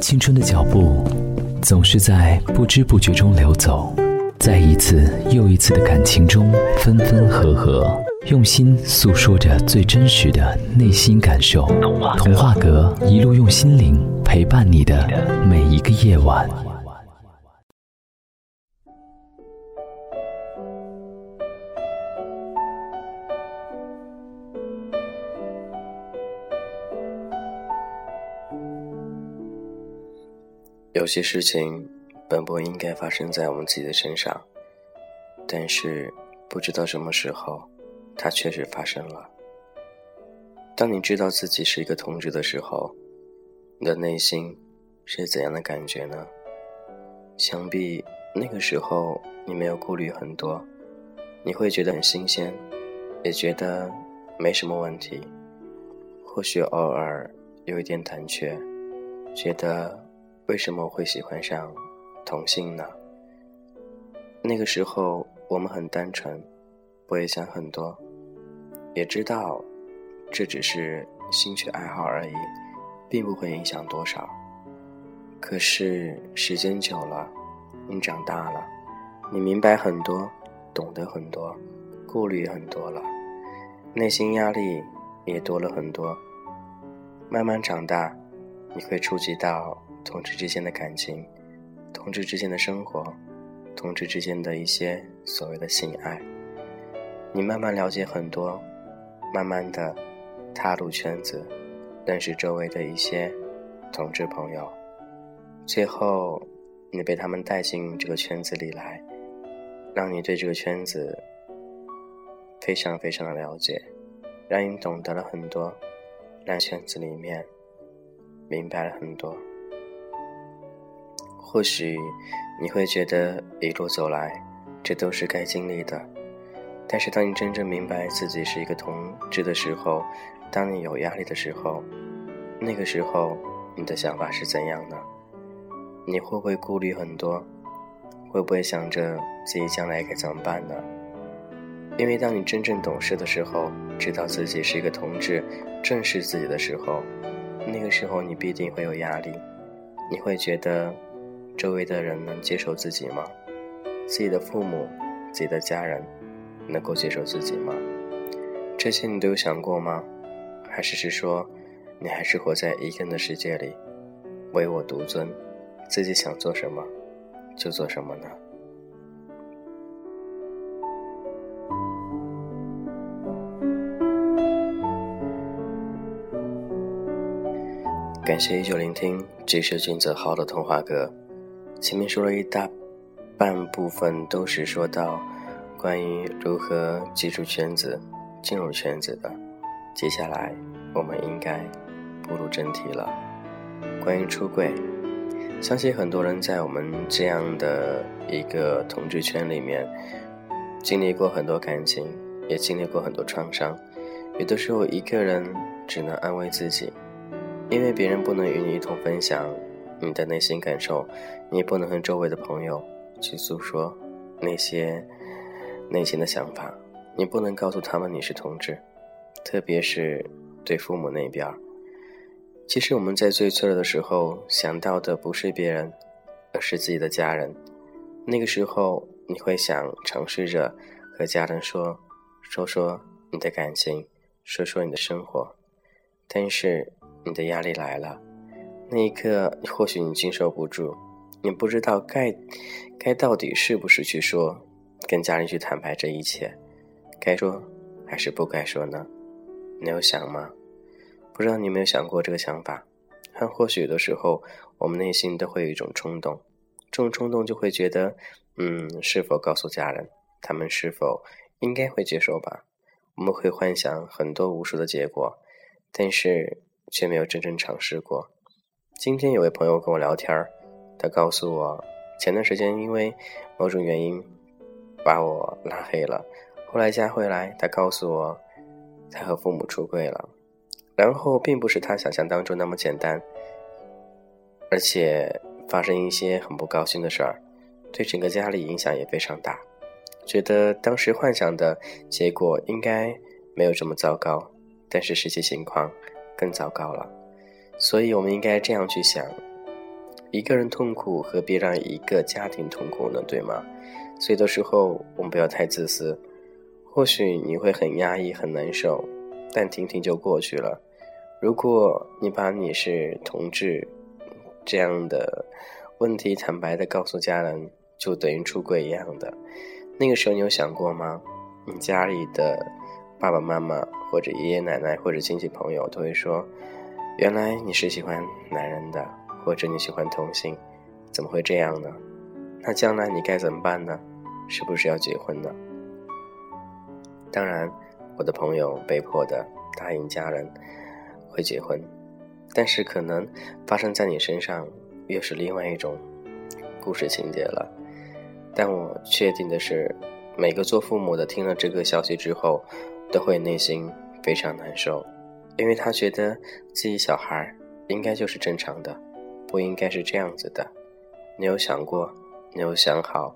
青春的脚步总是在不知不觉中流走，在一次又一次的感情中分分合合，用心诉说着最真实的内心感受。童话阁一路用心灵陪伴你的每一个夜晚。有些事情本不应该发生在我们自己的身上，但是不知道什么时候，它确实发生了。当你知道自己是一个同志的时候，你的内心是怎样的感觉呢？想必那个时候你没有顾虑很多，你会觉得很新鲜，也觉得没什么问题。或许偶尔有一点胆怯，觉得。为什么我会喜欢上同性呢？那个时候我们很单纯，不会想很多，也知道这只是兴趣爱好而已，并不会影响多少。可是时间久了，你长大了，你明白很多，懂得很多，顾虑很多了，内心压力也多了很多。慢慢长大，你会触及到。同志之间的感情，同志之间的生活，同志之间的一些所谓的性爱，你慢慢了解很多，慢慢的踏入圈子，认识周围的一些同志朋友，最后你被他们带进这个圈子里来，让你对这个圈子非常非常的了解，让你懂得了很多，让圈子里面明白了很多。或许你会觉得一路走来，这都是该经历的。但是当你真正明白自己是一个同志的时候，当你有压力的时候，那个时候你的想法是怎样呢？你会不会顾虑很多？会不会想着自己将来该怎么办呢？因为当你真正懂事的时候，知道自己是一个同志，正视自己的时候，那个时候你必定会有压力，你会觉得。周围的人能接受自己吗？自己的父母、自己的家人能够接受自己吗？这些你都有想过吗？还是是说，你还是活在一个人的世界里，唯我独尊，自己想做什么就做什么呢？感谢依旧聆听，这是君泽浩的童话歌。前面说了一大半部分，都是说到关于如何记住圈子、进入圈子的。接下来，我们应该步入正题了。关于出柜，相信很多人在我们这样的一个同志圈里面，经历过很多感情，也经历过很多创伤。有的时候，一个人只能安慰自己，因为别人不能与你一同分享。你的内心感受，你不能和周围的朋友去诉说那些内心的想法，你不能告诉他们你是同志，特别是对父母那边。其实我们在最脆弱的时候想到的不是别人，而是自己的家人。那个时候你会想尝试着和家人说说说你的感情，说说你的生活，但是你的压力来了。那一刻，或许你经受不住，你不知道该该到底是不是去说，跟家人去坦白这一切，该说还是不该说呢？你有想吗？不知道你有没有想过这个想法？但或许有的时候，我们内心都会有一种冲动，这种冲动就会觉得，嗯，是否告诉家人，他们是否应该会接受吧？我们会幻想很多无数的结果，但是却没有真正尝试过。今天有位朋友跟我聊天儿，他告诉我，前段时间因为某种原因把我拉黑了，后来加回来，他告诉我他和父母出柜了，然后并不是他想象当中那么简单，而且发生一些很不高兴的事儿，对整个家里影响也非常大，觉得当时幻想的结果应该没有这么糟糕，但是实际情况更糟糕了。所以，我们应该这样去想：一个人痛苦何必让一个家庭痛苦呢？对吗？所以的时候我们不要太自私。或许你会很压抑、很难受，但听听就过去了。如果你把你是同志这样的问题坦白的告诉家人，就等于出轨一样的。那个时候你有想过吗？你家里的爸爸妈妈或者爷爷奶奶或者亲戚朋友都会说：“原来你是喜欢男人的，或者你喜欢同性，怎么会这样呢？那将来你该怎么办呢？是不是要结婚呢？”当然，我的朋友被迫的答应家人会结婚，但是可能发生在你身上又是另外一种故事情节了。但我确定的是，每个做父母的听了这个消息之后，都会内心非常难受，因为他觉得自己小孩应该就是正常的，不应该是这样子的。你有想过，你有想好，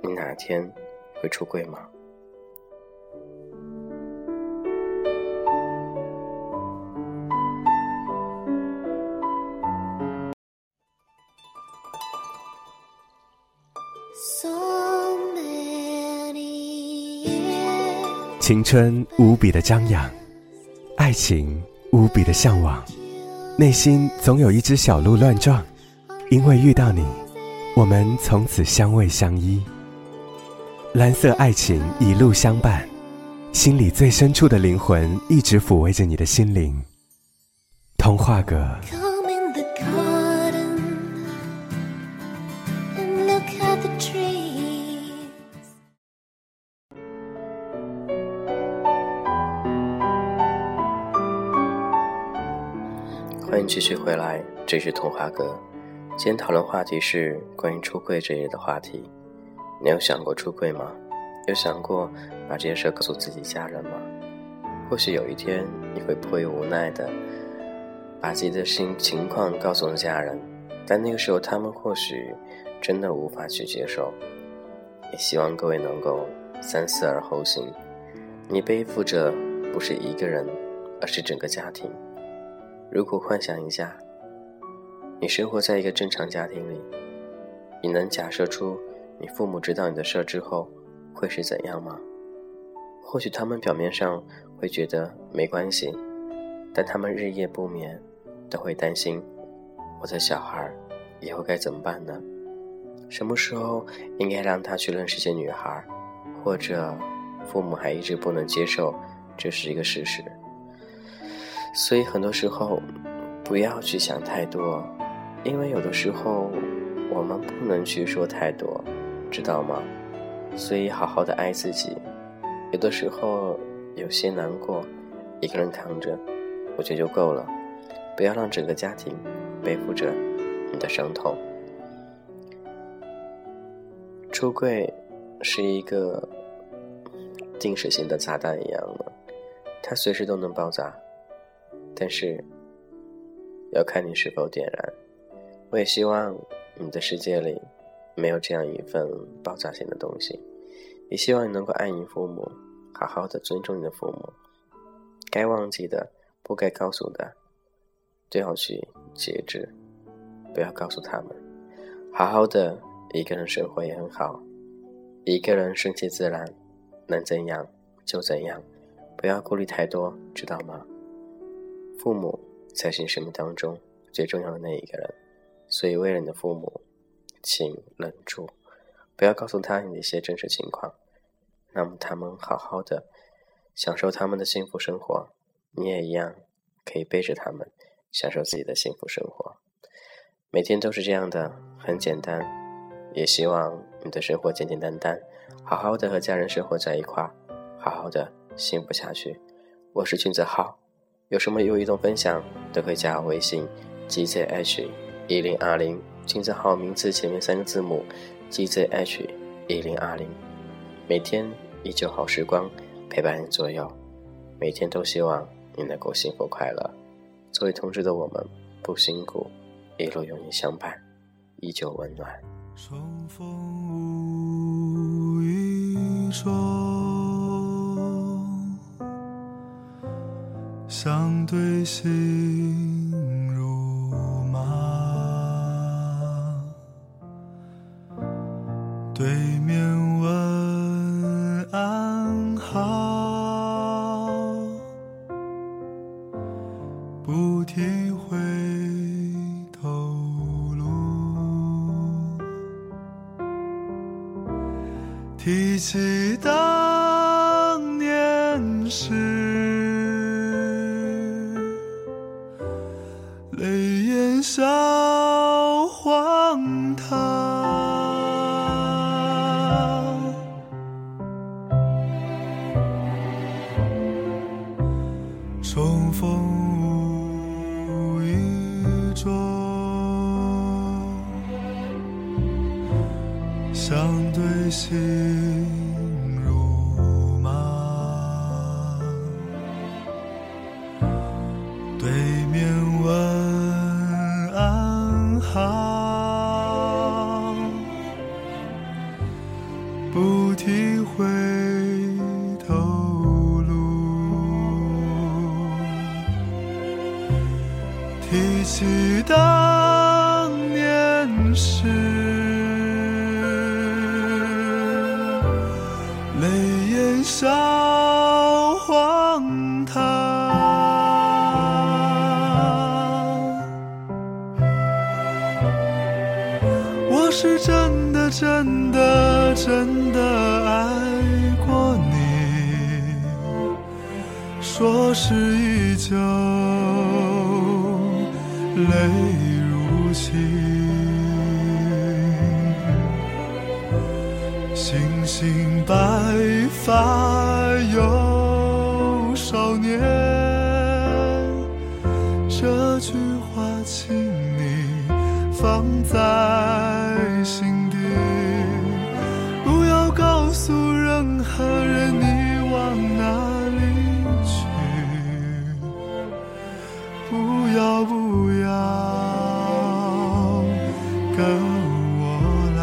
你哪天会出柜吗？青春无比的张扬，爱情无比的向往，内心总有一只小鹿乱撞。因为遇到你，我们从此相偎相依。蓝色爱情一路相伴，心里最深处的灵魂一直抚慰着你的心灵。童话阁。欢迎继续回来，这是童话哥。今天讨论话题是关于出柜这一类的话题。你有想过出柜吗？有想过把这件事告诉自己家人吗？或许有一天你会迫于无奈的把自己的心情况告诉了家人，但那个时候他们或许真的无法去接受。也希望各位能够三思而后行。你背负着不是一个人，而是整个家庭。如果幻想一下，你生活在一个正常家庭里，你能假设出你父母知道你的事之后会是怎样吗？或许他们表面上会觉得没关系，但他们日夜不眠，都会担心我的小孩以后该怎么办呢？什么时候应该让他去认识些女孩，或者父母还一直不能接受这是一个事实。所以很多时候，不要去想太多，因为有的时候我们不能去说太多，知道吗？所以好好的爱自己。有的时候有些难过，一个人扛着，我觉得就够了。不要让整个家庭背负着你的伤痛。出柜是一个定时性的炸弹一样的，它随时都能爆炸。但是，要看你是否点燃。我也希望你的世界里没有这样一份爆炸性的东西。也希望你能够爱你父母，好好的尊重你的父母。该忘记的、不该告诉的，都要去节制，不要告诉他们。好好的一个人生活也很好，一个人顺其自然，能怎样就怎样，不要顾虑太多，知道吗？父母才是你生命当中最重要的那一个人，所以为了你的父母，请忍住，不要告诉他你的一些真实情况。那么他们好好的享受他们的幸福生活，你也一样可以背着他们享受自己的幸福生活。每天都是这样的，很简单。也希望你的生活简简单单，好好的和家人生活在一块儿，好好的幸福下去。我是君子浩。有什么有移动分享，都可以加我微信 gzh 一零二零，金字号名字前面三个字母 gzh 一零二零。每天依旧好时光陪伴你左右，每天都希望你能够幸福快乐。作为同志的我们不辛苦，一路有你相伴，依旧温暖。双风无意中。相对心如麻对面问安好不停回头路提起泪眼笑荒唐。重逢无意中，相对心如麻。对面荒唐。我是真的真的真的爱过你，说是依旧，泪在心底，不要告诉任何人你往哪里去，不要不要跟我来，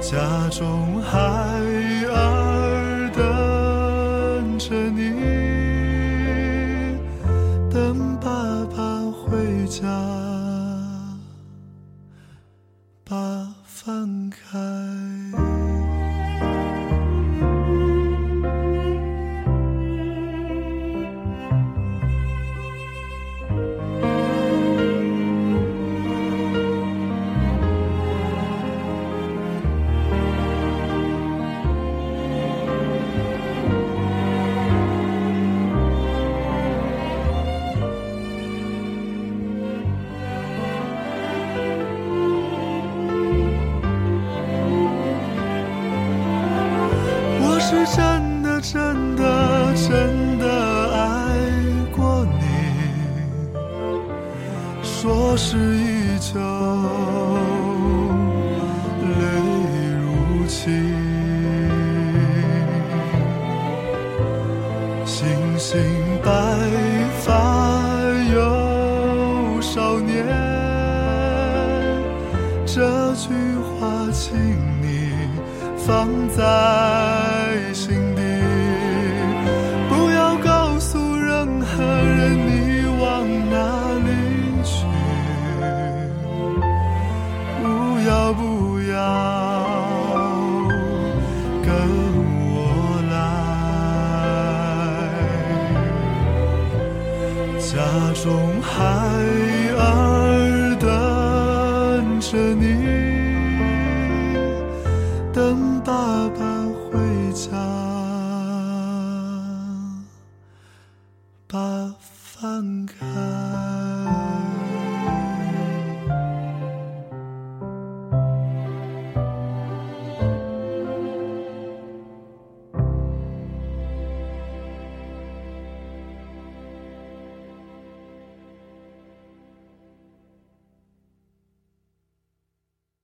家中还说是依旧，泪如倾。星星白发有少年，这句话请你放在下班回家，